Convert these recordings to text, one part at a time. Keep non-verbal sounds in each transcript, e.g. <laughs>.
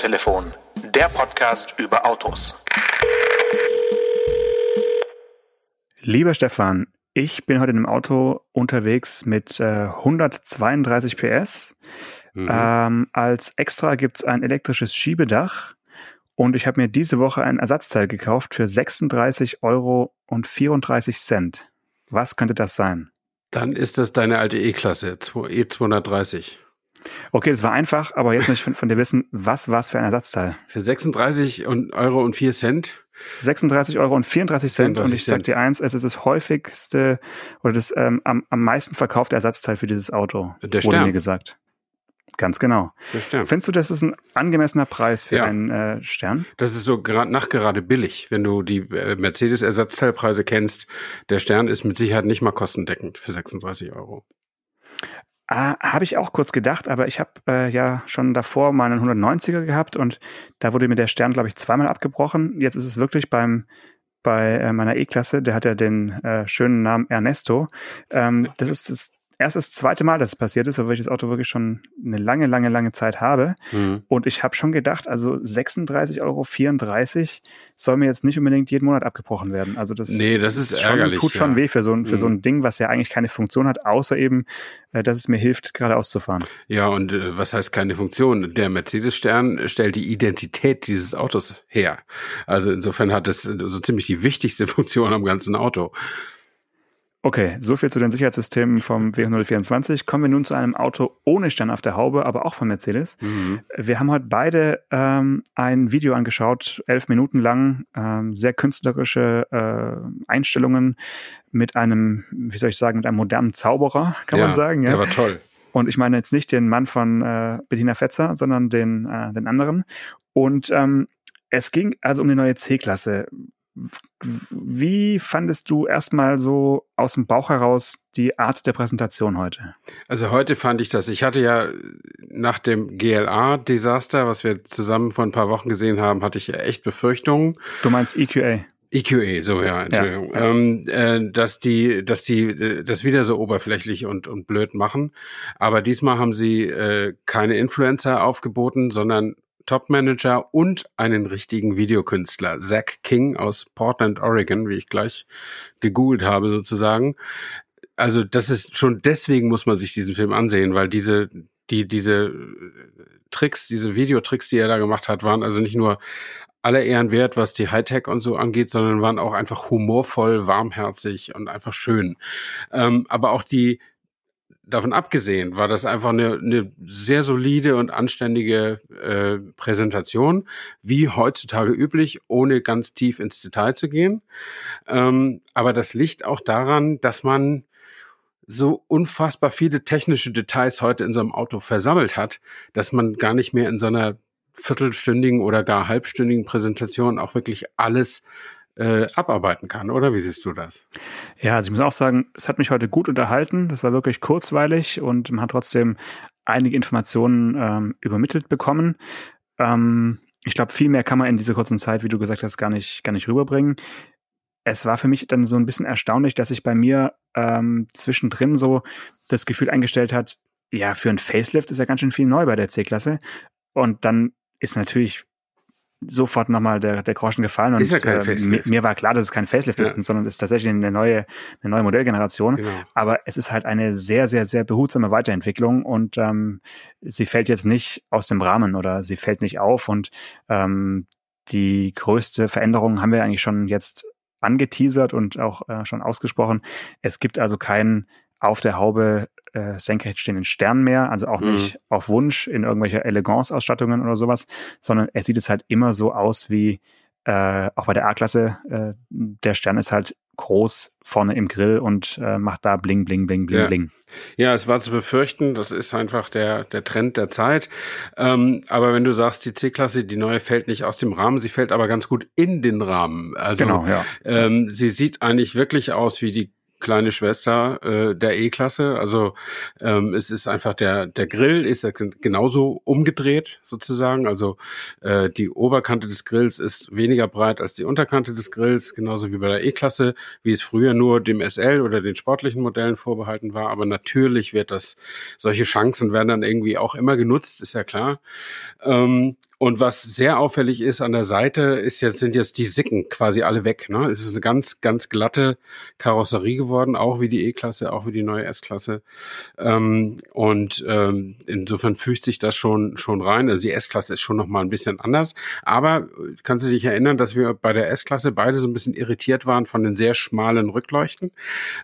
Autotelefon, der Podcast über Autos. Lieber Stefan, ich bin heute in einem Auto unterwegs mit äh, 132 PS. Mhm. Ähm, als Extra gibt es ein elektrisches Schiebedach und ich habe mir diese Woche ein Ersatzteil gekauft für 36 Euro und 34 Cent. Was könnte das sein? Dann ist das deine alte E-Klasse, E230. Okay, das war einfach, aber jetzt möchte ich von, von dir wissen, was war es für ein Ersatzteil? Für 36 Euro und 4 Cent. 36 Euro und 34 Cent. 34 und ich sag dir eins, es ist das häufigste oder das ähm, am, am meisten verkaufte Ersatzteil für dieses Auto. Der Stern. Wurde mir gesagt. Ganz genau. Findest du, das ist ein angemessener Preis für Ja. einen äh, Stern? Das ist so gerade nachgerade billig, wenn du die äh, Mercedes-Ersatzteilpreise kennst. Der Stern ist mit Sicherheit nicht mal kostendeckend für 36 Euro. Ah, habe ich auch kurz gedacht, aber ich habe äh, ja schon davor mal einen 190er gehabt und da wurde mir der Stern, glaube ich, zweimal abgebrochen. Jetzt ist es wirklich beim bei äh, meiner E-Klasse, der hat ja den äh, schönen Namen Ernesto. Ähm, das ist das erst das zweite Mal, dass es passiert ist, obwohl ich das Auto wirklich schon eine lange, lange, lange Zeit habe. Mhm. Und ich habe schon gedacht, also 36,34 Euro soll mir jetzt nicht unbedingt jeden Monat abgebrochen werden. Also das, Nee, das ist schon, ärgerlich, tut schon ja. weh für so, ein, für so Mhm. ein Ding, was ja eigentlich keine Funktion hat, außer eben, äh, dass es mir hilft, geradeaus zu fahren. Ja, und äh, was heißt keine Funktion? Der Mercedes-Stern stellt die Identität dieses Autos her. Also insofern hat es so ziemlich die wichtigste <laughs> Funktion am ganzen Auto. Okay, so viel zu den Sicherheitssystemen vom W124. Kommen wir nun zu einem Auto ohne Stern auf der Haube, aber auch von Mercedes. Mhm. Wir haben heute beide ähm, ein Video angeschaut, elf Minuten lang, ähm, sehr künstlerische äh, Einstellungen mit einem, wie soll ich sagen, mit einem modernen Zauberer, kann ja, man sagen. Der Ja? war toll. Und ich meine jetzt nicht den Mann von äh, Bettina Fetzer, sondern den, äh, den anderen. Und ähm, es ging also um die neue C-Klasse. Wie fandest du erstmal so aus dem Bauch heraus die Art der Präsentation heute? Also heute fand ich das. Ich hatte ja nach dem GLA-Desaster, was wir zusammen vor ein paar Wochen gesehen haben, hatte ich ja echt Befürchtungen. Du meinst EQA? EQA, so ja, Entschuldigung, ja. Ähm, äh, dass die, dass die äh, das wieder so oberflächlich und und blöd machen. Aber diesmal haben sie äh, keine Influencer aufgeboten, sondern Top-Manager und einen richtigen Videokünstler, Zach King aus Portland, Oregon, wie ich gleich gegoogelt habe sozusagen. Also das ist schon deswegen muss man sich diesen Film ansehen, weil diese die diese äh, Tricks, diese Videotricks, die er da gemacht hat, waren also nicht nur aller Ehren wert, was die Hightech und so angeht, sondern waren auch einfach humorvoll, warmherzig und einfach schön. Ähm, aber auch die, davon abgesehen, war das einfach eine, eine sehr solide und anständige äh, Präsentation, wie heutzutage üblich, ohne ganz tief ins Detail zu gehen. Ähm, aber das liegt auch daran, dass man so unfassbar viele technische Details heute in so einem Auto versammelt hat, dass man gar nicht mehr in so einer viertelstündigen oder gar halbstündigen Präsentation auch wirklich alles äh, abarbeiten kann, oder? Wie siehst du das? Ja, also ich muss auch sagen, es hat mich heute gut unterhalten. Das war wirklich kurzweilig und man hat trotzdem einige Informationen ähm, übermittelt bekommen. Ähm, ich glaube, viel mehr kann man in dieser kurzen Zeit, wie du gesagt hast, gar nicht, gar nicht rüberbringen. Es war für mich dann so ein bisschen erstaunlich, dass sich bei mir ähm, zwischendrin so das Gefühl eingestellt hat, ja, für ein Facelift ist ja ganz schön viel neu bei der C-Klasse. Und dann ist natürlich sofort nochmal der, der Groschen gefallen. Und Ist ja kein äh, mir, Facelift. mir war klar, dass es kein Facelift Ja. ist, sondern es ist tatsächlich eine neue, eine neue Modellgeneration. Genau. Aber es ist halt eine sehr, sehr, sehr behutsame Weiterentwicklung und ähm, sie fällt jetzt nicht aus dem Rahmen oder sie fällt nicht auf. Und ähm, die größte Veränderung haben wir eigentlich schon jetzt angeteasert und auch äh, schon ausgesprochen. Es gibt also keinen auf der Haube äh, senkrecht stehenden Stern mehr, also auch Mhm. nicht auf Wunsch in irgendwelcher Eleganz-Ausstattungen oder sowas, sondern er sieht es halt immer so aus wie äh, auch bei der A-Klasse. Äh, der Stern ist halt groß vorne im Grill und äh, macht da bling, bling, bling, bling, Ja. bling. Ja, es war zu befürchten, das ist einfach der, der Trend der Zeit. Ähm, aber wenn du sagst, die C-Klasse, die neue fällt nicht aus dem Rahmen, sie fällt aber ganz gut in den Rahmen. Also Genau, ja. ähm, sie sieht eigentlich wirklich aus wie die kleine Schwester äh, der E-Klasse. Also ähm, es ist einfach der der Grill ist genauso umgedreht sozusagen. Also äh, die Oberkante des Grills ist weniger breit als die Unterkante des Grills, genauso wie bei der E-Klasse, wie es früher nur dem SL oder den sportlichen Modellen vorbehalten war. Aber natürlich wird das solche Chancen werden dann irgendwie auch immer genutzt, ist ja klar. Ähm, Und was sehr auffällig ist an der Seite, ist jetzt, sind jetzt die Sicken quasi alle weg. Ne? Es ist eine ganz, ganz glatte Karosserie geworden, auch wie die E-Klasse, auch wie die neue S-Klasse. Ähm, und ähm, insofern fügt sich das schon, schon rein. Also die S-Klasse ist schon nochmal ein bisschen anders. Aber kannst du dich erinnern, dass wir bei der S-Klasse beide so ein bisschen irritiert waren von den sehr schmalen Rückleuchten?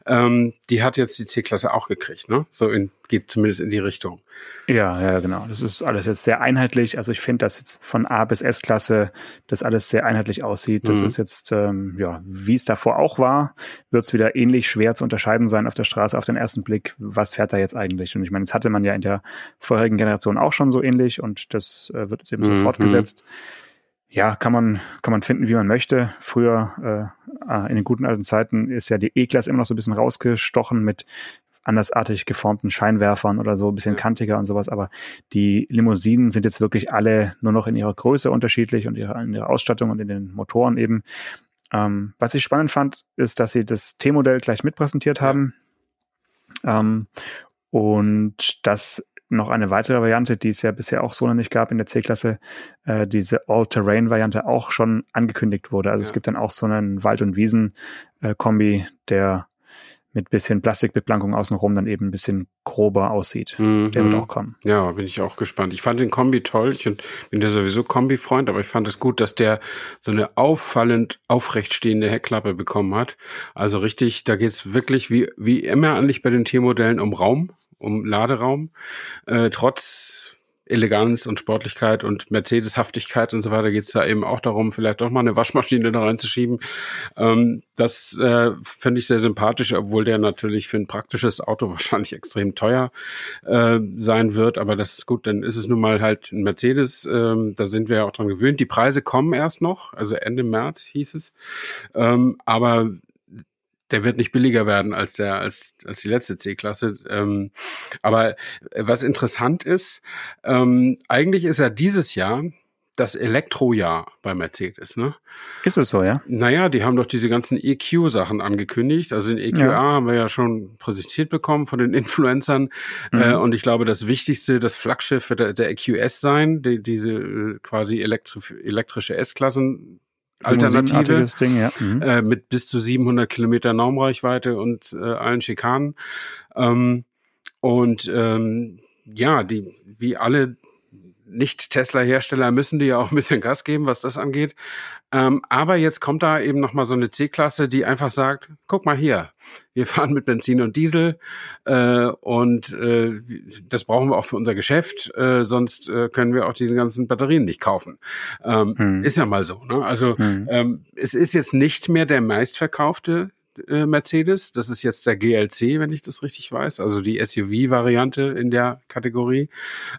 Ähm, die hat jetzt die C-Klasse auch gekriegt, ne? So in, geht zumindest in die Richtung. Ja, ja, genau. Das ist alles jetzt sehr einheitlich. Also ich finde, dass jetzt von A bis S-Klasse das alles sehr einheitlich aussieht. Das mhm. ist jetzt, ähm, ja, wie es davor auch war, wird es wieder ähnlich schwer zu unterscheiden sein auf der Straße auf den ersten Blick, was fährt da jetzt eigentlich. Und ich meine, das hatte man ja in der vorherigen Generation auch schon so ähnlich und das äh, wird jetzt eben mhm. so fortgesetzt. Ja, kann man, kann man finden, wie man möchte. Früher, äh, in den guten alten Zeiten, ist ja die E-Klasse immer noch so ein bisschen rausgestochen mit andersartig geformten Scheinwerfern oder so, ein bisschen kantiger und sowas. Aber die Limousinen sind jetzt wirklich alle nur noch in ihrer Größe unterschiedlich und ihrer, in ihrer Ausstattung und in den Motoren eben. Ähm, was ich spannend fand, ist, dass sie das T-Modell gleich mitpräsentiert haben. Ähm, und das noch eine weitere Variante, die es ja bisher auch so noch nicht gab in der C-Klasse, äh, diese All-Terrain-Variante auch schon angekündigt wurde. Also ja. es gibt dann auch so einen Wald- und Wiesen-Kombi, äh, der mit bisschen Plastikbeplankung außenrum dann eben ein bisschen grober aussieht. Mhm. Der wird auch kommen. Ja, bin ich auch gespannt. Ich fand den Kombi toll. Ich bin ja sowieso Kombi-Freund, aber ich fand es gut, dass der so eine auffallend aufrecht stehende Heckklappe bekommen hat. Also richtig, da geht's wirklich wie, wie immer eigentlich bei den T-Modellen um Raum, um Laderaum. Äh, trotz Eleganz und Sportlichkeit und Mercedes-Haftigkeit und so weiter geht es da eben auch darum, vielleicht doch mal eine Waschmaschine da reinzuschieben. Ähm, das äh, finde ich sehr sympathisch, obwohl der natürlich für ein praktisches Auto <laughs> wahrscheinlich extrem teuer äh, sein wird. Aber das ist gut, dann ist es nun mal halt ein Mercedes. Ähm, da sind wir ja auch dran gewöhnt. Die Preise kommen erst noch, also Ende März hieß es. Ähm, aber der wird nicht billiger werden als der als als die letzte C-Klasse. Ähm, aber was interessant ist, ähm, eigentlich ist ja dieses Jahr das Elektrojahr bei Mercedes, ne? Ist es so, ja? Naja, die haben doch diese ganzen EQ-Sachen angekündigt. Also den EQA ja. haben wir ja schon präsentiert bekommen von den Influencern. Mhm. Äh, und ich glaube, das Wichtigste, das Flaggschiff wird der, der EQS sein, die, diese äh, quasi elektri elektrische S-Klassen Alternative Ding, ja. mhm. äh, mit bis zu 700 Kilometer Normreichweite und äh, allen Schikanen. Ähm, und ähm, ja, die wie alle nicht-Tesla-Hersteller müssen die ja auch ein bisschen Gas geben, was das angeht. Ähm, aber jetzt kommt da eben noch mal so eine C-Klasse, die einfach sagt, guck mal hier, wir fahren mit Benzin und Diesel äh, und äh, das brauchen wir auch für unser Geschäft, äh, sonst äh, können wir auch diese ganzen Batterien nicht kaufen. Ähm, hm. Ist ja mal so. Ne? Also hm. ähm, es ist jetzt nicht mehr der meistverkaufte äh, Mercedes. Das ist jetzt der GLC, wenn ich das richtig weiß, also die SUV-Variante in der Kategorie.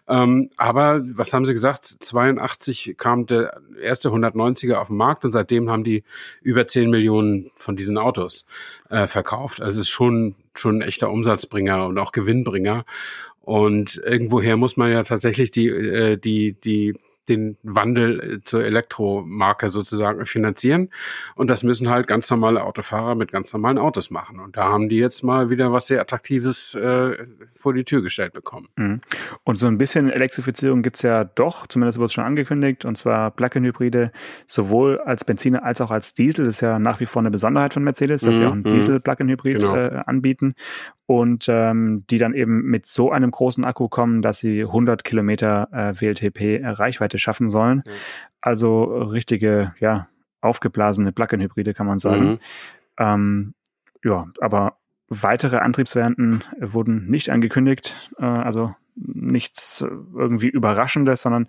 Ähm, aber was haben sie gesagt? 82 kam der erste 190er auf den Markt und seitdem haben die über 10 Millionen von diesen Autos äh, verkauft. Also es ist schon schon ein echter Umsatzbringer und auch Gewinnbringer. Und irgendwoher muss man ja tatsächlich die, äh, die, die den Wandel äh, zur Elektromarke sozusagen finanzieren. Und das müssen halt ganz normale Autofahrer mit ganz normalen Autos machen. Und da haben die jetzt mal wieder was sehr Attraktives äh, vor die Tür gestellt bekommen. Mhm. Und so ein bisschen Elektrifizierung gibt's ja doch, zumindest wurde es schon angekündigt, und zwar Plug-in-Hybride sowohl als Benziner als auch als Diesel. Das ist ja nach wie vor eine Besonderheit von Mercedes, dass mhm. sie auch einen mhm. Diesel-Plug-in-Hybrid genau. äh, anbieten und ähm, die dann eben mit so einem großen Akku kommen, dass sie 100 Kilometer äh, WLTP-Reichweite schaffen sollen. Mhm. Also richtige, ja, aufgeblasene Plug-in-Hybride kann man sagen. Mhm. Ähm, ja, aber weitere Antriebsvarianten wurden nicht angekündigt, äh, also nichts irgendwie Überraschendes, sondern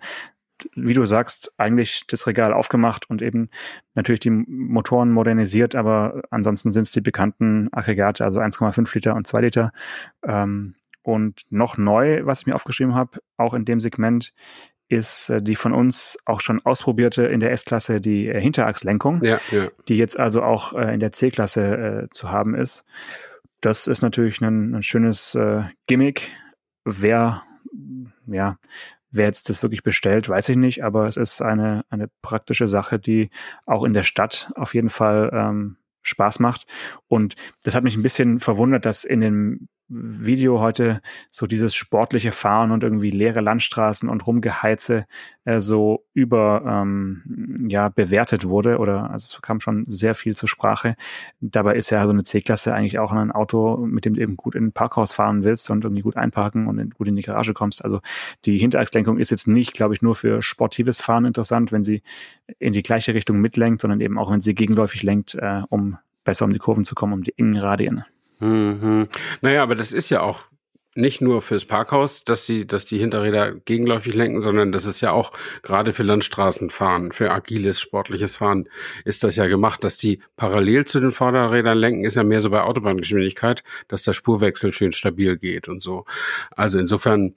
wie du sagst, eigentlich das Regal aufgemacht und eben natürlich die Motoren modernisiert, aber ansonsten sind es die bekannten Aggregate, also 1,5 Liter und 2 Liter. Ähm, und noch neu, was ich mir aufgeschrieben habe, auch in dem Segment, ist äh, die von uns auch schon ausprobierte in der S-Klasse die äh, Hinterachslenkung, ja, ja. die jetzt also auch äh, in der C-Klasse äh, zu haben ist. Das ist natürlich ein, ein schönes äh, Gimmick. Wer, ja, wer jetzt das wirklich bestellt, weiß ich nicht, aber es ist eine, eine praktische Sache, die auch in der Stadt auf jeden Fall ähm, Spaß macht. Und das hat mich ein bisschen verwundert, dass in den Video heute so dieses sportliche Fahren und irgendwie leere Landstraßen und Rumgeheize äh, so über ähm, ja bewertet wurde oder also es kam schon sehr viel zur Sprache. Dabei ist ja so eine C-Klasse eigentlich auch ein Auto, mit dem du eben gut in ein Parkhaus fahren willst und irgendwie gut einparken und in, gut in die Garage kommst. Also die Hinterachslenkung ist jetzt nicht, glaube ich, nur für sportives Fahren interessant, wenn sie in die gleiche Richtung mitlenkt, sondern eben auch, wenn sie gegenläufig lenkt, äh, um besser um die Kurven zu kommen, um die engen Radien. Mhm. Naja, aber das ist ja auch nicht nur fürs Parkhaus, dass sie, dass die Hinterräder gegenläufig lenken, sondern das ist ja auch gerade für Landstraßenfahren, für agiles, sportliches Fahren ist das ja gemacht, dass die parallel zu den Vorderrädern lenken, ist ja mehr so bei Autobahngeschwindigkeit, dass der Spurwechsel schön stabil geht und so. Also insofern,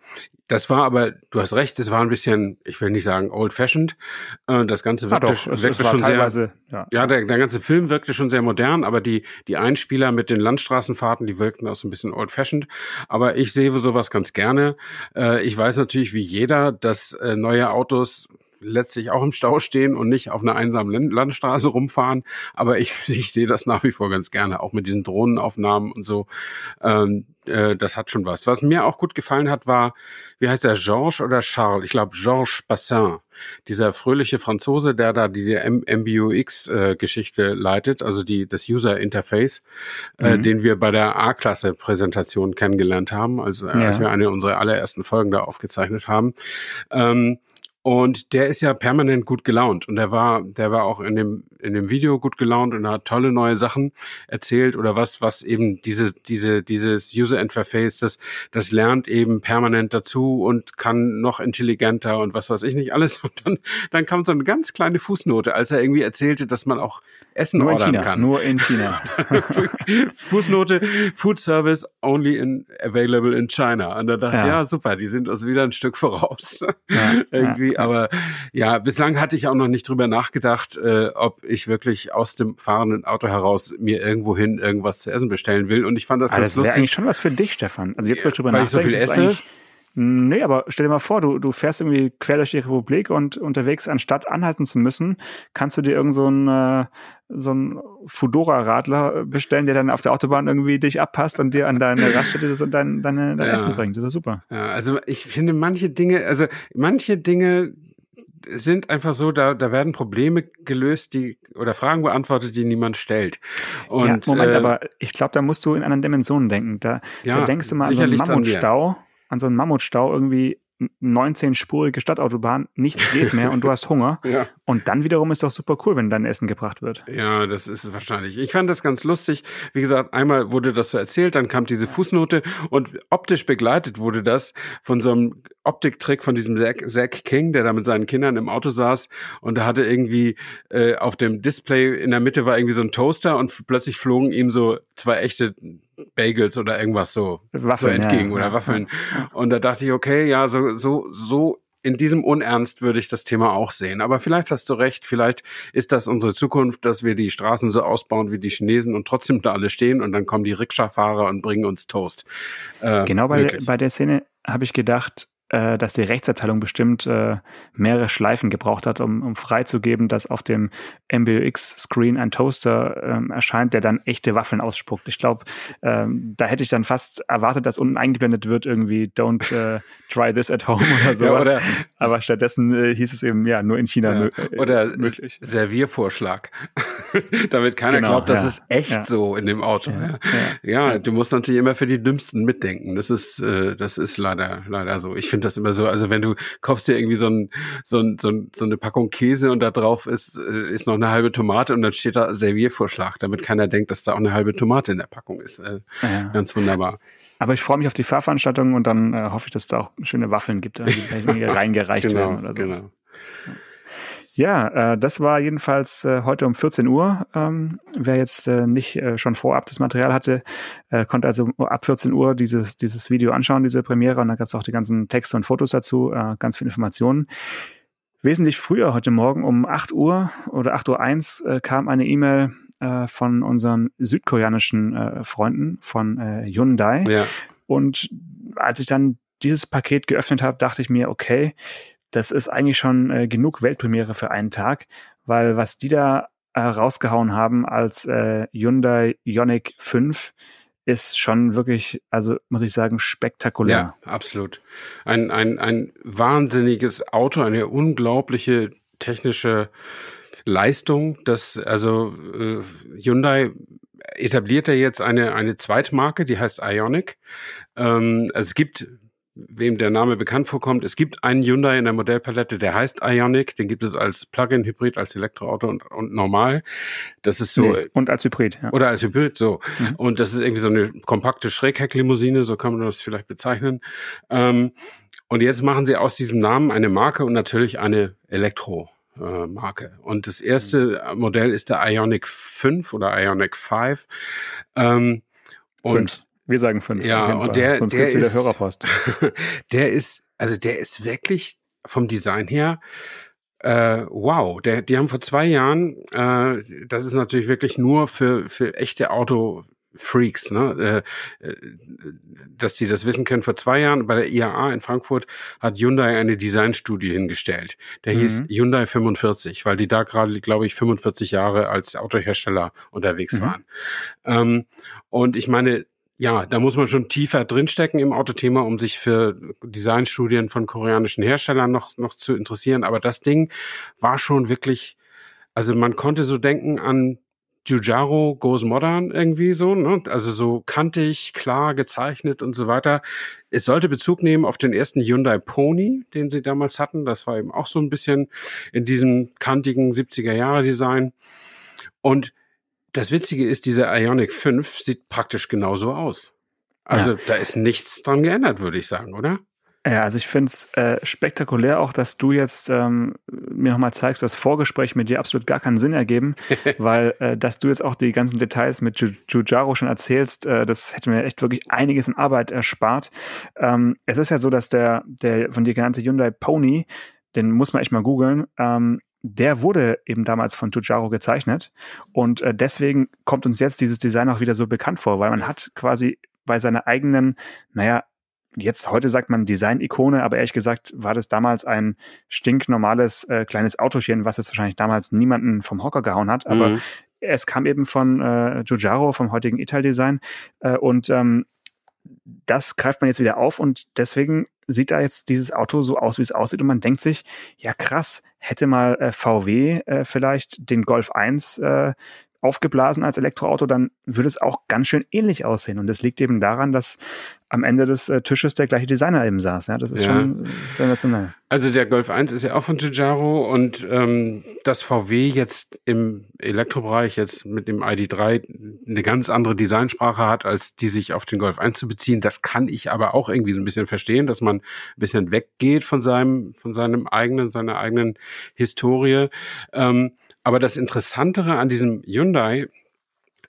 das war aber, du hast recht, es war ein bisschen, ich will nicht sagen old-fashioned. Äh, das Ganze wirkte, doch, es, wirkte es schon sehr, ja, ja der, der ganze Film wirkte schon sehr modern, aber die, die Einspieler mit den Landstraßenfahrten, die wirkten auch so ein bisschen old-fashioned. Aber ich sehe sowas ganz gerne. Äh, ich weiß natürlich wie jeder, dass äh, neue Autos letztlich auch im Stau stehen und nicht auf einer einsamen Landstraße rumfahren. Aber ich, <laughs> ich sehe das nach wie vor ganz gerne, auch mit diesen Drohnenaufnahmen und so. Ähm, äh, das hat schon was. Was mir auch gut gefallen hat, war, wie heißt der, Georges oder Charles? Ich glaube, Georges Bassin. Dieser fröhliche Franzose, der da diese MBUX-Geschichte äh, leitet, also die, das User Interface, äh, mhm. äh, den wir bei der A-Klasse-Präsentation kennengelernt haben, also ja. als wir eine unserer allerersten Folgen da aufgezeichnet haben. Ähm, und der ist ja permanent gut gelaunt. Und der war, der war auch in dem, in dem Video gut gelaunt und hat tolle neue Sachen erzählt oder was, was eben diese, diese, dieses User Interface, das, das lernt eben permanent dazu und kann noch intelligenter und was weiß ich nicht alles. <laughs> Und dann, dann kam so eine ganz kleine Fußnote, als er irgendwie erzählte, dass man auch Essen nur ordern in China, kann. Nur in China. <laughs> Fußnote, Food Service only in, available in China. Und da dachte ich, Ja. ja, super, die sind also wieder ein Stück voraus. Ja, <laughs> irgendwie, <laughs> aber ja, bislang hatte ich auch noch nicht drüber nachgedacht, äh, ob ich wirklich aus dem fahrenden Auto heraus mir irgendwohin irgendwas zu essen bestellen will. Und ich fand das Aber ganz das wäre eigentlich lustig. schon was für dich, Stefan. Also jetzt, wo ich drüber Weil ich so nachdenke, viel esse? Nee, aber stell dir mal vor, du, du fährst irgendwie quer durch die Republik und unterwegs, anstatt anhalten zu müssen, kannst du dir irgend so einen, äh, so einen Fudora-Radler bestellen, der dann auf der Autobahn irgendwie dich abpasst und dir an deine Raststätte das und dein, deine, dein Ja. Essen bringt. Das ist super. Ja, also ich finde manche Dinge, also manche Dinge sind einfach so, da, da werden Probleme gelöst, die oder Fragen beantwortet, die niemand stellt. Und ja, Moment, äh, aber ich glaube, da musst du in anderen Dimensionen denken. Da, Ja, da denkst du mal an so einen sicherlich an. Mammutstau, an so einen Mammutstau irgendwie 19-spurige Stadtautobahn, nichts geht mehr und du hast Hunger. <laughs> ja. Und dann wiederum ist doch super cool, wenn dein Essen gebracht wird. Ja, das ist es wahrscheinlich. Ich fand das ganz lustig. Wie gesagt, einmal wurde das so erzählt, dann kam diese Fußnote und optisch begleitet wurde das von so einem Optiktrick von diesem Zack, Zack King, der da mit seinen Kindern im Auto saß und da hatte irgendwie äh, auf dem Display in der Mitte war irgendwie so ein Toaster und plötzlich flogen ihm so zwei echte Bagels oder irgendwas so, Waffeln, so entgegen ja, oder ja, Waffeln. Und da dachte ich, okay, ja, so, so, so in diesem Unernst würde ich das Thema auch sehen. Aber vielleicht hast du recht, vielleicht ist das unsere Zukunft, dass wir die Straßen so ausbauen wie die Chinesen und trotzdem da alle stehen und dann kommen die Rikscha-Fahrer und bringen uns Toast. Äh, Genau bei, bei der Szene habe ich gedacht, äh, dass die Rechtsabteilung bestimmt äh, mehrere Schleifen gebraucht hat, um, um freizugeben, dass auf dem MBUX-Screen ein Toaster ähm, erscheint, der dann echte Waffeln ausspuckt. Ich glaube, ähm, da hätte ich dann fast erwartet, dass unten eingeblendet wird irgendwie Don't äh, try this at home oder sowas. <laughs> Ja, oder, Aber stattdessen äh, hieß es eben, ja, nur in China ja, mö äh, oder möglich. Serviervorschlag. <laughs> Damit keiner Genau, glaubt, das ja. ist echt Ja. so in dem Auto. Ja, ja. du musst natürlich immer für die Dümmsten mitdenken. Das ist, äh, das ist leider, leider so. Ich finde das immer so. Also wenn du kaufst dir irgendwie so, ein, so, ein, so, ein, so eine Packung Käse und da drauf ist, äh, ist noch eine halbe Tomate und dann steht da Serviervorschlag, damit keiner denkt, dass da auch eine halbe Tomate in der Packung ist. Äh, Ja. Ganz wunderbar. Aber ich freue mich auf die Fahrveranstaltung und dann äh, hoffe ich, dass da auch schöne Waffeln gibt, die vielleicht irgendwie <laughs> reingereicht Genau, werden oder so. genau. Ja, äh, das war jedenfalls äh, heute um 14 Uhr. Ähm, wer jetzt äh, nicht äh, schon vorab das Material hatte, äh, konnte also ab 14 Uhr dieses, dieses Video anschauen, diese Premiere. Und da gab es auch die ganzen Texte und Fotos dazu, äh, ganz viel Informationen. Wesentlich früher heute Morgen um 8 Uhr oder 8 Uhr 1 äh, kam eine E-Mail äh, von unseren südkoreanischen äh, Freunden von äh, Hyundai. Ja, Und als ich dann dieses Paket geöffnet habe, dachte ich mir, okay, das ist eigentlich schon äh, genug Weltpremiere für einen Tag, weil was die da äh, rausgehauen haben als äh, Hyundai Ioniq 5 ist schon wirklich, also muss ich sagen, spektakulär. Ja, absolut. Ein, ein, ein wahnsinniges Auto, eine unglaubliche technische Leistung. Das, also äh, Hyundai etabliert ja jetzt eine, eine Zweitmarke, die heißt Ionic. Ähm, also es gibt wem der Name bekannt vorkommt, es gibt einen Hyundai in der Modellpalette, der heißt Ionic, den gibt es als Plug-in-Hybrid, als Elektroauto und, und normal. Das ist so. Nee, und als Hybrid, ja. Oder als Hybrid, so. Mhm. Und das ist irgendwie so eine kompakte Schräghecklimousine, so kann man das vielleicht bezeichnen. Ähm, und jetzt machen sie aus diesem Namen eine Marke und natürlich eine Elektro. Marke. Und das erste Modell ist der Ionic 5 oder Ionic 5. Ähm, und wir sagen fünf. Ja, und der, Sonst der ist, Hörerpost. <laughs> der ist, also der ist wirklich vom Design her äh, wow, der, die haben vor zwei Jahren, äh, das ist natürlich wirklich nur für, für echte Auto, Freaks, ne? Äh, äh, dass die das wissen können. Vor zwei Jahren bei der IAA in Frankfurt hat Hyundai eine Designstudie hingestellt. Der mhm. hieß Hyundai 45, weil die da gerade, glaube ich, 45 Jahre als Autohersteller unterwegs mhm. waren. Ähm, und ich meine, ja, da muss man schon tiefer drinstecken im Autothema, um sich für Designstudien von koreanischen Herstellern noch, noch zu interessieren. Aber das Ding war schon wirklich, also man konnte so denken an Jujaro Goes Modern irgendwie so, ne? also so kantig, klar gezeichnet und so weiter. Es sollte Bezug nehmen auf den ersten Hyundai Pony, den sie damals hatten. Das war eben auch so ein bisschen in diesem kantigen 70er Jahre Design. Und das Witzige ist, dieser Ionic 5 sieht praktisch genauso aus. Also ja. da ist nichts dran geändert, würde ich sagen, oder? Ja, also ich finde es äh, spektakulär auch, dass du jetzt ähm, mir nochmal zeigst, dass Vorgespräch mit dir absolut gar keinen Sinn ergeben, <laughs> weil äh, dass du jetzt auch die ganzen Details mit Jujaro schon erzählst, äh, das hätte mir echt wirklich einiges in Arbeit erspart. Ähm, es ist ja so, dass der, der von dir genannte Hyundai Pony, den muss man echt mal googeln, ähm, der wurde eben damals von Giugiaro gezeichnet. Und äh, deswegen kommt uns jetzt dieses Design auch wieder so bekannt vor, weil man hat quasi bei seiner eigenen, naja, jetzt heute sagt man Design-Ikone, aber ehrlich gesagt war das damals ein stinknormales äh, kleines Autochen, was jetzt wahrscheinlich damals niemanden vom Hocker gehauen hat, aber mhm. es kam eben von äh, Giugiaro, vom heutigen Ital-Design. Äh, und ähm, das greift man jetzt wieder auf und deswegen sieht da jetzt dieses Auto so aus, wie es aussieht und man denkt sich, ja krass, hätte mal äh, VW äh, vielleicht den Golf 1 äh, aufgeblasen als Elektroauto, dann würde es auch ganz schön ähnlich aussehen. Und das liegt eben daran, dass am Ende des äh, Tisches der gleiche Designer eben saß. Ja, das ist ja. schon sensationell. Also der Golf 1 ist ja auch von Giugiaro und ähm, dass VW jetzt im Elektrobereich jetzt mit dem ID3 eine ganz andere Designsprache hat, als die sich auf den Golf 1 zu beziehen, das kann ich aber auch irgendwie so ein bisschen verstehen, dass man ein bisschen weggeht von seinem, von seinem eigenen, seiner eigenen Historie. Ähm, aber das Interessantere an diesem Hyundai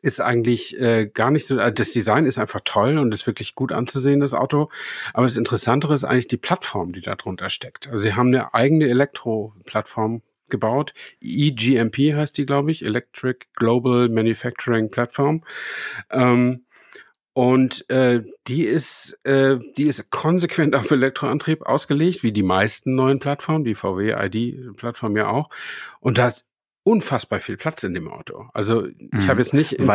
ist eigentlich äh, gar nicht so, das Design ist einfach toll und ist wirklich gut anzusehen, das Auto. Aber das Interessantere ist eigentlich die Plattform, die da drunter steckt. Also sie haben eine eigene Elektro-Plattform gebaut. EGMP heißt die, glaube ich, Electric Global Manufacturing Platform. Ähm, und äh, die ist, äh, die ist konsequent auf Elektroantrieb ausgelegt, wie die meisten neuen Plattformen, die VW ID-Plattform ja auch. Und das unfassbar viel Platz in dem Auto. Also ich mhm. habe jetzt nicht im,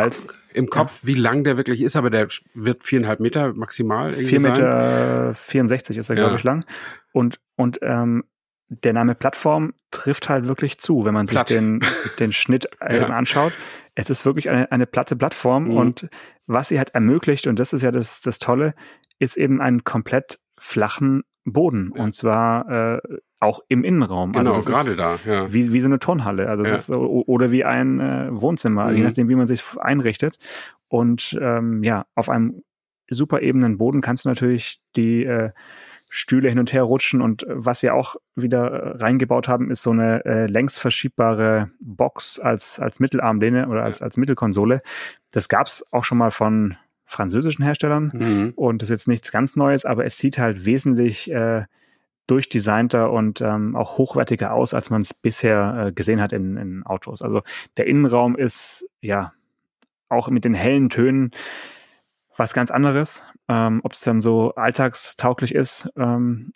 im Kopf, ja. wie lang der wirklich ist, aber der wird viereinhalb Meter maximal. Vier Meter 64 ist er, ja. glaube ich, lang. Und, und ähm, der Name Plattform trifft halt wirklich zu, wenn man sich den, den Schnitt <laughs> äh, ja. anschaut. Es ist wirklich eine, eine platte Plattform mhm. und was sie halt ermöglicht, und das ist ja das, das Tolle, ist eben einen komplett flachen Boden. Ja. Und zwar äh, auch im Innenraum. Also genau, also gerade da, ja. Wie, wie so eine Turnhalle. Also das ja. ist, oder wie ein äh, Wohnzimmer, mhm. je nachdem, wie man sich einrichtet. Und ähm, ja, auf einem super ebenen Boden kannst du natürlich die äh, Stühle hin und her rutschen und was sie auch wieder reingebaut haben, ist so eine äh, längs verschiebbare Box als, als Mittelarmlehne oder als, als Mittelkonsole. Das gab's auch schon mal von französischen Herstellern mhm. und das ist jetzt nichts ganz Neues, aber es sieht halt wesentlich äh, durchdesignter und ähm, auch hochwertiger aus, als man es bisher äh, gesehen hat in, in Autos. Also der Innenraum ist ja auch mit den hellen Tönen was ganz anderes. Ähm, ob es dann so alltagstauglich ist, ähm,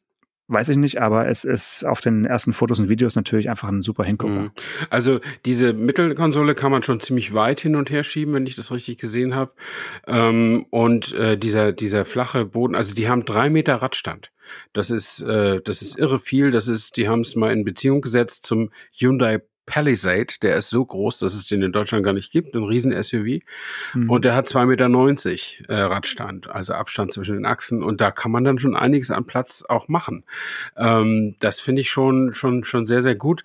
weiß ich nicht, aber es ist auf den ersten Fotos und Videos natürlich einfach ein super Hingucker. Mhm. Also diese Mittelkonsole kann man schon ziemlich weit hin und her schieben, wenn ich das richtig gesehen habe. Ähm, und äh, dieser, dieser flache Boden, also die haben drei Meter Radstand. Das ist, äh, das ist irre viel. Das ist, die haben es mal in Beziehung gesetzt zum Hyundai Palisade, der ist so groß, dass es den in Deutschland gar nicht gibt, ein riesen SUV. Mhm. Und der hat 2,90 Meter äh, Radstand, also Abstand zwischen den Achsen. Und da kann man dann schon einiges an Platz auch machen. Ähm, das finde ich schon, schon, schon sehr, sehr gut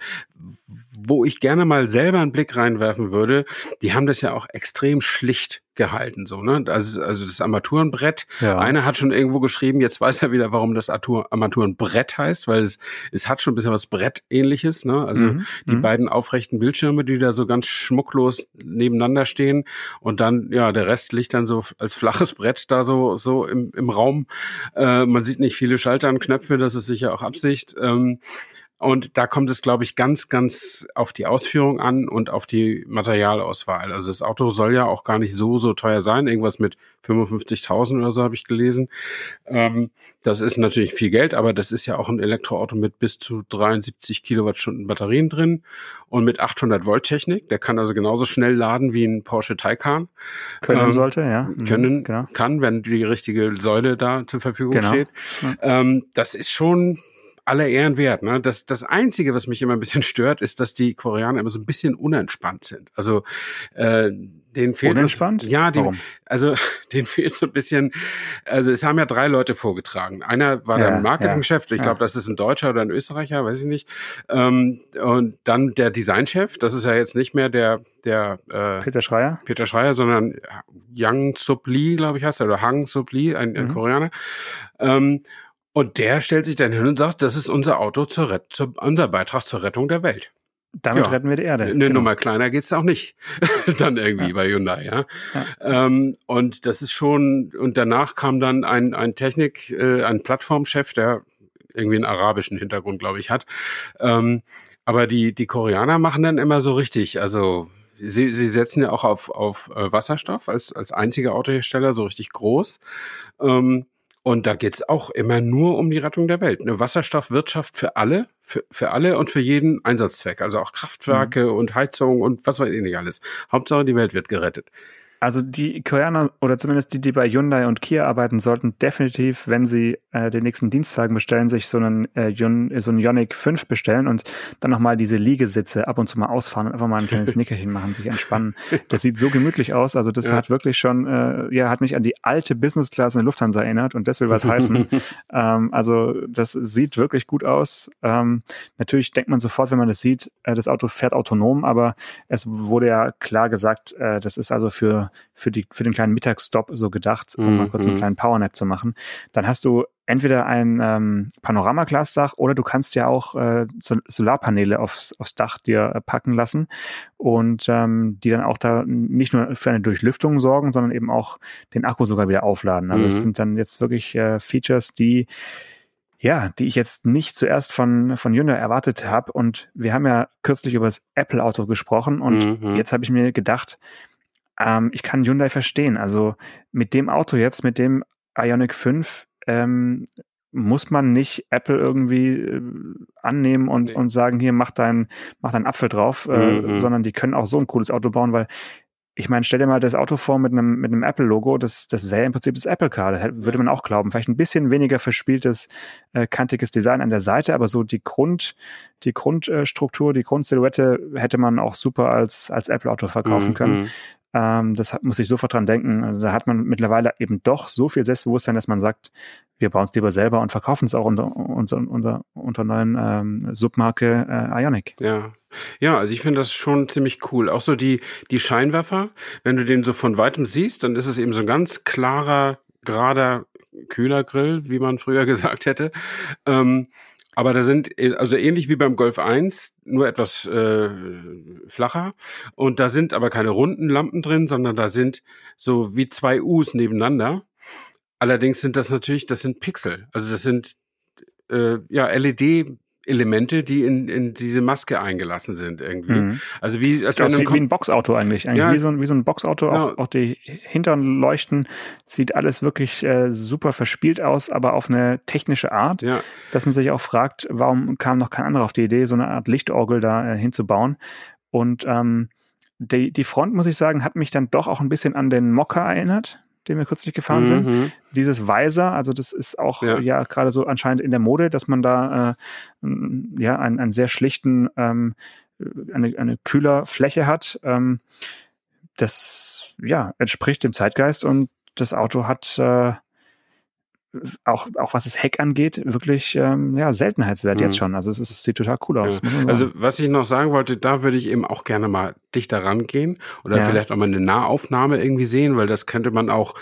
wo ich gerne mal selber einen Blick reinwerfen würde, die haben das ja auch extrem schlicht gehalten, so, ne? Also, also das Armaturenbrett. Ja. Einer hat schon irgendwo geschrieben, jetzt weiß er wieder, warum das Armaturenbrett heißt, weil es, es hat schon ein bisschen was Brettähnliches, ne? Also mhm. die mhm. beiden aufrechten Bildschirme, die da so ganz schmucklos nebeneinander stehen und dann, ja, der Rest liegt dann so als flaches Brett da so, so im, im Raum. Äh, man sieht nicht viele Schalter und Knöpfe, das ist sicher auch Absicht. Ähm, und da kommt es, glaube ich, ganz, ganz auf die Ausführung an und auf die Materialauswahl. Also das Auto soll ja auch gar nicht so, so teuer sein. Irgendwas mit 55.000 oder so habe ich gelesen. Ähm, das ist natürlich viel Geld, aber das ist ja auch ein Elektroauto mit bis zu 73 Kilowattstunden Batterien drin und mit 800 Volt Technik. Der kann also genauso schnell laden wie ein Porsche Taycan. Können ähm, sollte, ja. Mhm, können, genau. kann, wenn die richtige Säule da zur Verfügung genau. steht. Ähm, das ist schon aller Ehren wert. Ne? Das, das Einzige, was mich immer ein bisschen stört, ist, dass die Koreaner immer so ein bisschen unentspannt sind. Also äh, den fehlt unentspannt? Was, ja, den, also <laughs> den fehlt so ein bisschen. Also es haben ja drei Leute vorgetragen. Einer war ja, der Marketingchef, ja, ich glaube, ja. das ist ein Deutscher oder ein Österreicher, weiß ich nicht. Ähm, und dann der Designchef, das ist ja jetzt nicht mehr der der äh, Peter Schreier, Peter Schreier, sondern Yang Sup Lee, glaube ich, heißt er, oder Hang Sup Lee, ein, ein mhm. Koreaner. Ähm, und der stellt sich dann hin und sagt, das ist unser Auto zur, Ret zur unser Beitrag zur Rettung der Welt. Damit ja. retten wir die Erde. Eine genau. Nummer kleiner geht's auch nicht. <laughs> dann irgendwie ja. bei Hyundai, ja. ja. Ähm, und das ist schon, und danach kam dann ein, ein Technik, äh, ein Plattformchef, der irgendwie einen arabischen Hintergrund, glaube ich, hat. Ähm, aber die, die Koreaner machen dann immer so richtig, also Sie, sie setzen ja auch auf, auf äh, Wasserstoff als, als einziger Autohersteller, so richtig groß. Ähm, und da geht's auch immer nur um die Rettung der Welt. Eine Wasserstoffwirtschaft für alle, für, für alle und für jeden Einsatzzweck. Also auch Kraftwerke mhm. und Heizung und was weiß ich nicht alles. Hauptsache die Welt wird gerettet. Also die Koreaner oder zumindest die, die bei Hyundai und Kia arbeiten, sollten definitiv, wenn sie äh, den nächsten Dienstwagen bestellen, sich so einen äh, Yun, so einen Ioniq 5 bestellen und dann nochmal diese Liegesitze ab und zu mal ausfahren und einfach mal ein kleines <laughs> Nickerchen machen, sich entspannen. Das sieht so gemütlich aus. Also das ja. hat wirklich schon, äh, ja, hat mich an die alte Business Class in der Lufthansa erinnert und das will was heißen. <laughs> ähm, also das sieht wirklich gut aus. Ähm, natürlich denkt man sofort, wenn man das sieht, äh, das Auto fährt autonom, aber es wurde ja klar gesagt, äh, das ist also für für, die, für den kleinen Mittagsstop so gedacht, um mm, mal kurz einen mhm. kleinen Powernap zu machen. Dann hast du entweder ein ähm, Panoramaglasdach oder du kannst ja auch äh, Solarpaneele aufs, aufs Dach dir äh, packen lassen und ähm, die dann auch da nicht nur für eine Durchlüftung sorgen, sondern eben auch den Akku sogar wieder aufladen. Also mhm. das sind dann jetzt wirklich äh, Features, die ja, die ich jetzt nicht zuerst von, von Hyundai erwartet habe. Und wir haben ja kürzlich über das Apple-Auto gesprochen und mhm. jetzt habe ich mir gedacht, ähm, ich kann Hyundai verstehen. Also mit dem Auto jetzt, mit dem Ionic 5, ähm, muss man nicht Apple irgendwie äh, annehmen und, nee. und sagen, hier mach dein, mach deinen Apfel drauf, äh, mhm. sondern die können auch so ein cooles Auto bauen, weil ich meine, stell dir mal das Auto vor mit einem, mit einem Apple-Logo, das, das wäre im Prinzip das Apple-Car, da würde man auch glauben. Vielleicht ein bisschen weniger verspieltes, äh, kantiges Design an der Seite, aber so die Grund, die Grundstruktur, die Grundsilhouette hätte man auch super als, als Apple-Auto verkaufen mhm. können. Ähm, das hat, muss ich sofort dran denken. Also da hat man mittlerweile eben doch so viel Selbstbewusstsein, dass man sagt, wir bauen es lieber selber und verkaufen es auch unter, unter, unter, unter neuen ähm, Submarke äh, Ionic. Ja. Ja, also ich finde das schon ziemlich cool. Auch so die, die Scheinwerfer, wenn du den so von weitem siehst, dann ist es eben so ein ganz klarer, gerader Kühlergrill, wie man früher <laughs> gesagt hätte. Ähm, aber da sind, äh, also ähnlich wie beim Golf 1, nur etwas äh, flacher. Und da sind aber keine runden Lampen drin, sondern da sind so wie zwei U's nebeneinander. Allerdings sind das natürlich, das sind Pixel. Also das sind äh, ja LED Elemente, die in, in diese Maske eingelassen sind irgendwie. Mhm. Also wie, als wenn wie, wie ein Boxauto eigentlich. eigentlich ja, wie, so ein, wie so ein Boxauto. Ja. Auch, auch die hinteren Leuchten sieht alles wirklich äh, super verspielt aus, aber auf eine technische Art, ja. dass man sich auch fragt, warum kam noch kein anderer auf die Idee, so eine Art Lichtorgel da äh, hinzubauen. Und ähm, die, die Front, muss ich sagen, hat mich dann doch auch ein bisschen an den Mocker erinnert den wir kürzlich gefahren mhm. sind. Dieses Weiser, also das ist auch ja, ja gerade so anscheinend in der Mode, dass man da äh, ja einen, einen sehr schlichten, ähm, eine, eine kühler Fläche hat. Ähm, das ja entspricht dem Zeitgeist und das Auto hat äh, auch, auch was das Heck angeht, wirklich ähm, ja, Seltenheitswert mhm. jetzt schon. Also es ist, sieht total cool aus. Ja. Also was ich noch sagen wollte, da würde ich eben auch gerne mal dichter rangehen oder ja. vielleicht auch mal eine Nahaufnahme irgendwie sehen, weil das könnte man auch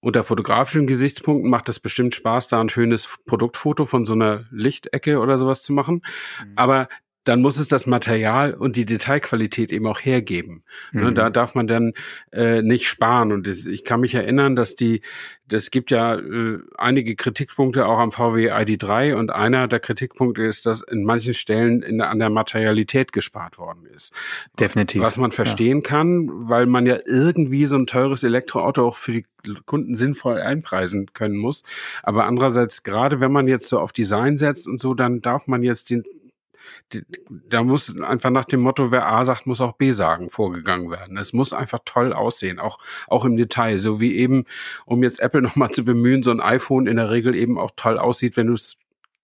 unter fotografischen Gesichtspunkten macht das bestimmt Spaß, da ein schönes Produktfoto von so einer Lichtecke oder sowas zu machen. Mhm. Aber dann muss es das Material und die Detailqualität eben auch hergeben. Ne, mhm. Da darf man dann äh, nicht sparen. Und ich kann mich erinnern, dass die, das gibt ja äh, einige Kritikpunkte auch am VW ID3 und einer der Kritikpunkte ist, dass in manchen Stellen in, an der Materialität gespart worden ist. Definitiv. Was man verstehen ja. kann, weil man ja irgendwie so ein teures Elektroauto auch für die Kunden sinnvoll einpreisen können muss. Aber andererseits, gerade wenn man jetzt so auf Design setzt und so, dann darf man jetzt den da muss einfach nach dem Motto, wer A sagt, muss auch B sagen, vorgegangen werden. Es muss einfach toll aussehen, auch, auch im Detail. So wie eben, um jetzt Apple <laughs> nochmal zu bemühen, so ein iPhone in der Regel eben auch toll aussieht, wenn du es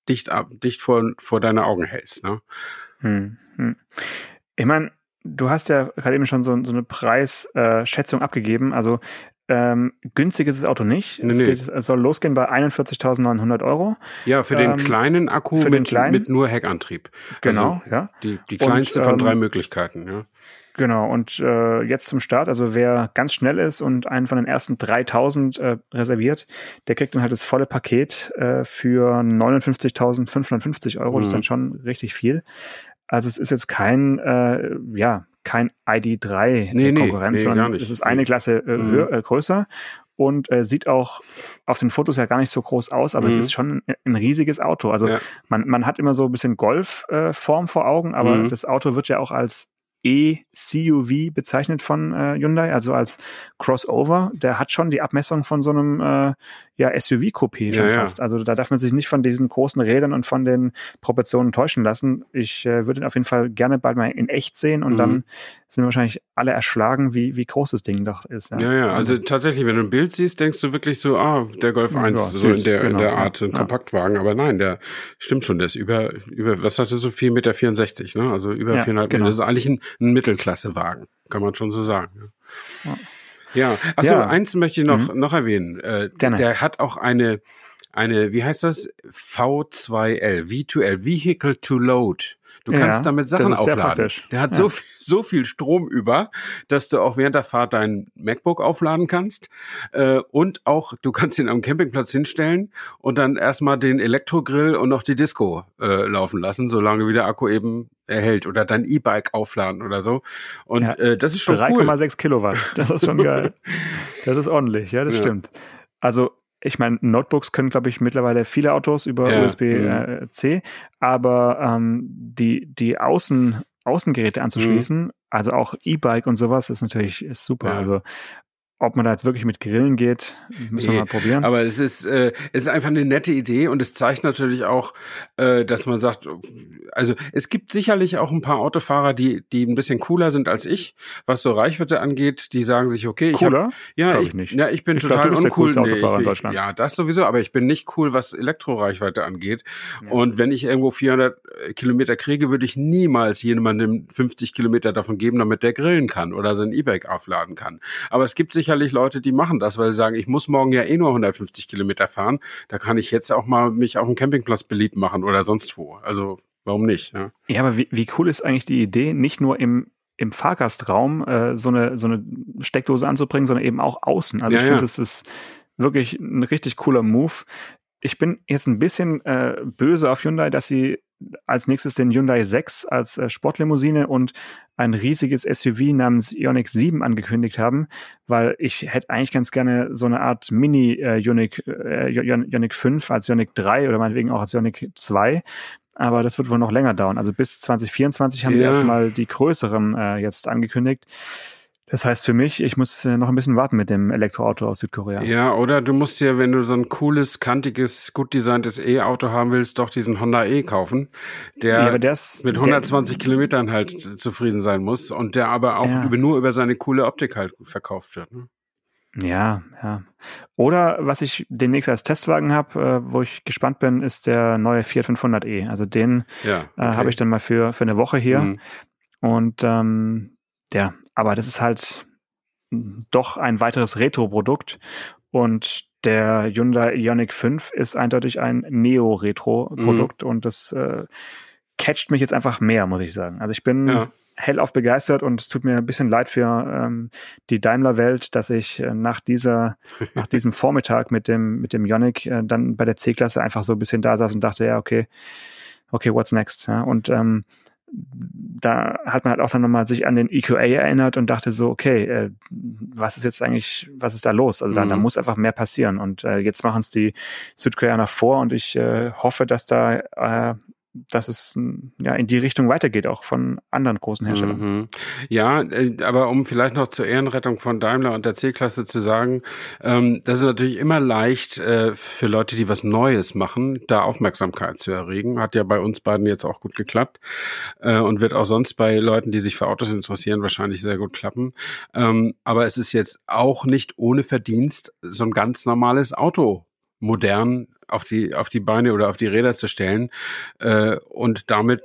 dicht, dicht vor, vor deine Augen hältst. Ne? Hm, hm. Ich meine, du hast ja gerade eben schon so, so eine Preisschätzung abgegeben. Also ähm, günstig ist das Auto nicht. Nee, es, geht, es, soll losgehen bei 41.900 Euro. Ja, für den ähm, kleinen Akku mit, kleinen, mit nur Heckantrieb. Genau, also ja. Die, die kleinste und, von drei ähm, Möglichkeiten, ja. Genau, und äh, jetzt zum Start, also wer ganz schnell ist und einen von den ersten 3000 äh, reserviert, der kriegt dann halt das volle Paket äh, für 59.550 Euro. Mhm. Das ist dann mhm. schon richtig viel. Also es ist jetzt kein, äh, ja, kein ID3 nee, Konkurrenz, nee, sondern es ist eine Klasse äh, mhm. höher, äh, größer und äh, sieht auch auf den Fotos ja gar nicht so groß aus, aber mhm. es ist schon ein, ein riesiges Auto. Also ja. man, man hat immer so ein bisschen Golf-Form äh, vor Augen, aber mhm. das Auto wird ja auch als E-CUV bezeichnet von äh, Hyundai, also als Crossover. Der hat schon die Abmessung von so einem äh, ja, SUV-Coupé schon ja, fast. Ja. Also da darf man sich nicht von diesen großen Rädern und von den Proportionen täuschen lassen. Ich äh, würde ihn auf jeden Fall gerne bald mal in echt sehen und mhm. dann sind wahrscheinlich alle erschlagen, wie, wie groß das Ding doch ist. Ja, ja, ja. also tatsächlich, wenn du ein Bild siehst, denkst du wirklich so, ah, der Golf 1, ja, so in der, genau, in der Art, ein Kompaktwagen. Aber nein, der stimmt schon, der ist über, über, was hatte so 4,64 Meter, ne? Also über viereinhalb Meter. Genau. Das ist eigentlich ein, ein Mittelklassewagen, kann man schon so sagen. Ja. Ja, also ja. eins möchte ich noch, mhm. noch erwähnen. Äh, Gerne. Der hat auch eine, eine, wie heißt das? V2L, V2L, Vehicle to Load. Du kannst ja, damit Sachen aufladen. Der hat ja. so, so viel Strom über, dass du auch während der Fahrt dein MacBook aufladen kannst. Äh, und auch, du kannst ihn am Campingplatz hinstellen und dann erstmal den Elektrogrill und noch die Disco äh, laufen lassen, solange wie der Akku eben erhält oder dein E-Bike aufladen oder so. Und ja, äh, das ist schon 3,6 cool. 3,6 Kilowatt. Das ist schon geil. <laughs> Das ist ordentlich, ja, das stimmt. Also ich meine, Notebooks können, glaube ich, mittlerweile viele Autos über ja, USB-C, äh, aber ähm, die, die Außen, Außengeräte anzuschließen, mhm. also auch E-Bike und sowas, ist natürlich ist super. Ja. Also ob man da jetzt wirklich mit Grillen geht, müssen nee, wir mal probieren. Aber es ist, äh, es ist einfach eine nette Idee und es zeigt natürlich auch, äh, dass man sagt, also es gibt sicherlich auch ein paar Autofahrer, die, die ein bisschen cooler sind als ich, was so Reichweite angeht, die sagen sich, okay, ich cooler? Hab, ja, ich, ich, nicht. ja, ich bin ich total glaub, uncool. Nee, Autofahrer ich, in Deutschland. Ja, das sowieso, aber ich bin nicht cool, was Elektroreichweite angeht. Ja. Und wenn ich irgendwo 400 äh, Kilometer kriege, würde ich niemals jemandem 50 Kilometer davon geben, damit der grillen kann oder sein E-Bike aufladen kann. Aber es gibt sicher sicherlich Leute, die machen das, weil sie sagen, ich muss morgen ja eh nur 150 Kilometer fahren. Da kann ich jetzt auch mal mich auf dem Campingplatz beliebt machen oder sonst wo. Also warum nicht? Ja, ja aber wie, wie cool ist eigentlich die Idee, nicht nur im im Fahrgastraum äh, so eine so eine Steckdose anzubringen, sondern eben auch außen. Also ja, ich finde, ja. das ist wirklich ein richtig cooler Move. Ich bin jetzt ein bisschen äh, böse auf Hyundai, dass sie als nächstes den Hyundai 6 als äh, Sportlimousine und ein riesiges SUV namens Ioniq 7 angekündigt haben, weil ich hätte eigentlich ganz gerne so eine Art Mini äh, Ioniq, äh, Ioniq 5 als Ioniq 3 oder meinetwegen auch als Ioniq 2 aber das wird wohl noch länger dauern. Also bis 2024 haben sie erstmal die größeren äh, jetzt angekündigt. Das heißt für mich, ich muss äh, noch ein bisschen warten mit dem Elektroauto aus Südkorea. Ja, oder du musst ja, wenn du so ein cooles, kantiges, gut designtes E-Auto haben willst, doch diesen Honda E kaufen, der, ja, ist, mit 120 der, Kilometern halt zufrieden sein muss und der aber auch ja. über, nur über seine coole Optik halt verkauft wird. Ne? Ja, ja. Oder was ich demnächst als Testwagen habe, äh, wo ich gespannt bin, ist der neue Fiat 500e. Also den ja, äh, okay. äh, habe ich dann mal für, für eine Woche hier. Mhm. Und ähm, ja, aber das ist halt doch ein weiteres Retro-Produkt und der Hyundai Ioniq 5 ist eindeutig ein Neo-Retro-Produkt mhm. und das äh, catcht mich jetzt einfach mehr, muss ich sagen. Also ich bin ja. hellauf begeistert und es tut mir ein bisschen leid für ähm, die Daimler-Welt, dass ich äh, nach dieser, nach <laughs> diesem Vormittag mit dem, mit dem Ioniq äh, dann bei der C-Klasse einfach so ein bisschen da saß und dachte, ja, okay, okay, what's next? Ja, und ähm, da hat man halt auch dann nochmal sich an den EQA erinnert und dachte so, okay, äh, was ist jetzt eigentlich, was ist da los? Also da, mhm. da muss einfach mehr passieren. Und äh, jetzt machen es die Südkoreaner vor und ich äh, hoffe, dass da äh, dass es ja in die Richtung weitergeht, auch von anderen großen Herstellern. Mhm. Ja, äh, aber um vielleicht noch zur Ehrenrettung von Daimler und der C-Klasse zu sagen, ähm, das ist natürlich immer leicht äh, für Leute, die was Neues machen, da Aufmerksamkeit zu erregen. Hat ja bei uns beiden jetzt auch gut geklappt äh, und wird auch sonst bei Leuten, die sich für Autos interessieren, wahrscheinlich sehr gut klappen. Ähm, aber es ist jetzt auch nicht ohne Verdienst so ein ganz normales Auto modern auf die, auf die Beine oder auf die Räder zu stellen äh, und damit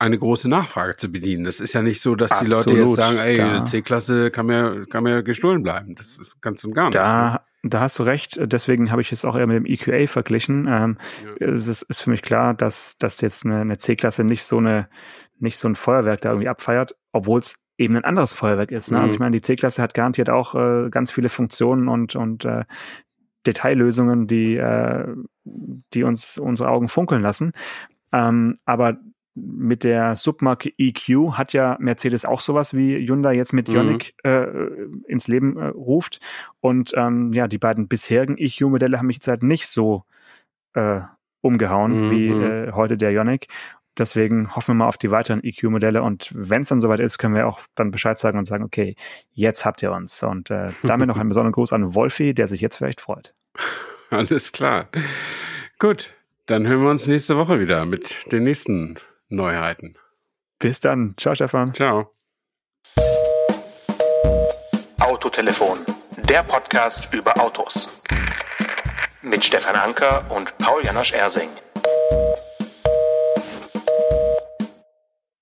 eine große Nachfrage zu bedienen. Das ist ja nicht so, dass Absolut, die Leute jetzt sagen, ey, C-Klasse kann mir, kann mir gestohlen bleiben. Das ist ganz und gar nicht. Da, da hast du recht. Deswegen habe ich es auch eher mit dem EQA verglichen. Ähm, ja. Es ist für mich klar, dass, dass jetzt eine, eine C-Klasse nicht so eine, nicht so ein Feuerwerk da irgendwie abfeiert, obwohl es eben ein anderes Feuerwerk ist. Ne? Also mhm. Also ich meine, die C-Klasse hat garantiert auch äh, ganz viele Funktionen und, und äh, Detaillösungen, die, äh, die uns unsere Augen funkeln lassen. Ähm, aber mit der Submarke EQ hat ja Mercedes auch sowas wie Hyundai jetzt mit. Ioniq mhm. äh, ins Leben äh, ruft. Und ähm, ja, die beiden bisherigen EQ-Modelle haben mich jetzt halt nicht so äh, umgehauen mhm. wie äh, heute der Ioniq. Deswegen hoffen wir mal auf die weiteren EQ-Modelle und wenn es dann soweit ist, können wir auch dann Bescheid sagen und sagen, okay, jetzt habt ihr uns. Und äh, damit noch <laughs> einen besonderen Gruß an Wolfi, der sich jetzt vielleicht freut. Alles klar. Gut, dann hören wir uns nächste Woche wieder mit den nächsten Neuheiten. Bis dann. Ciao, Stefan. Ciao. Autotelefon, der Podcast über Autos. Mit Stefan Anker und Paul Janosch Ersing.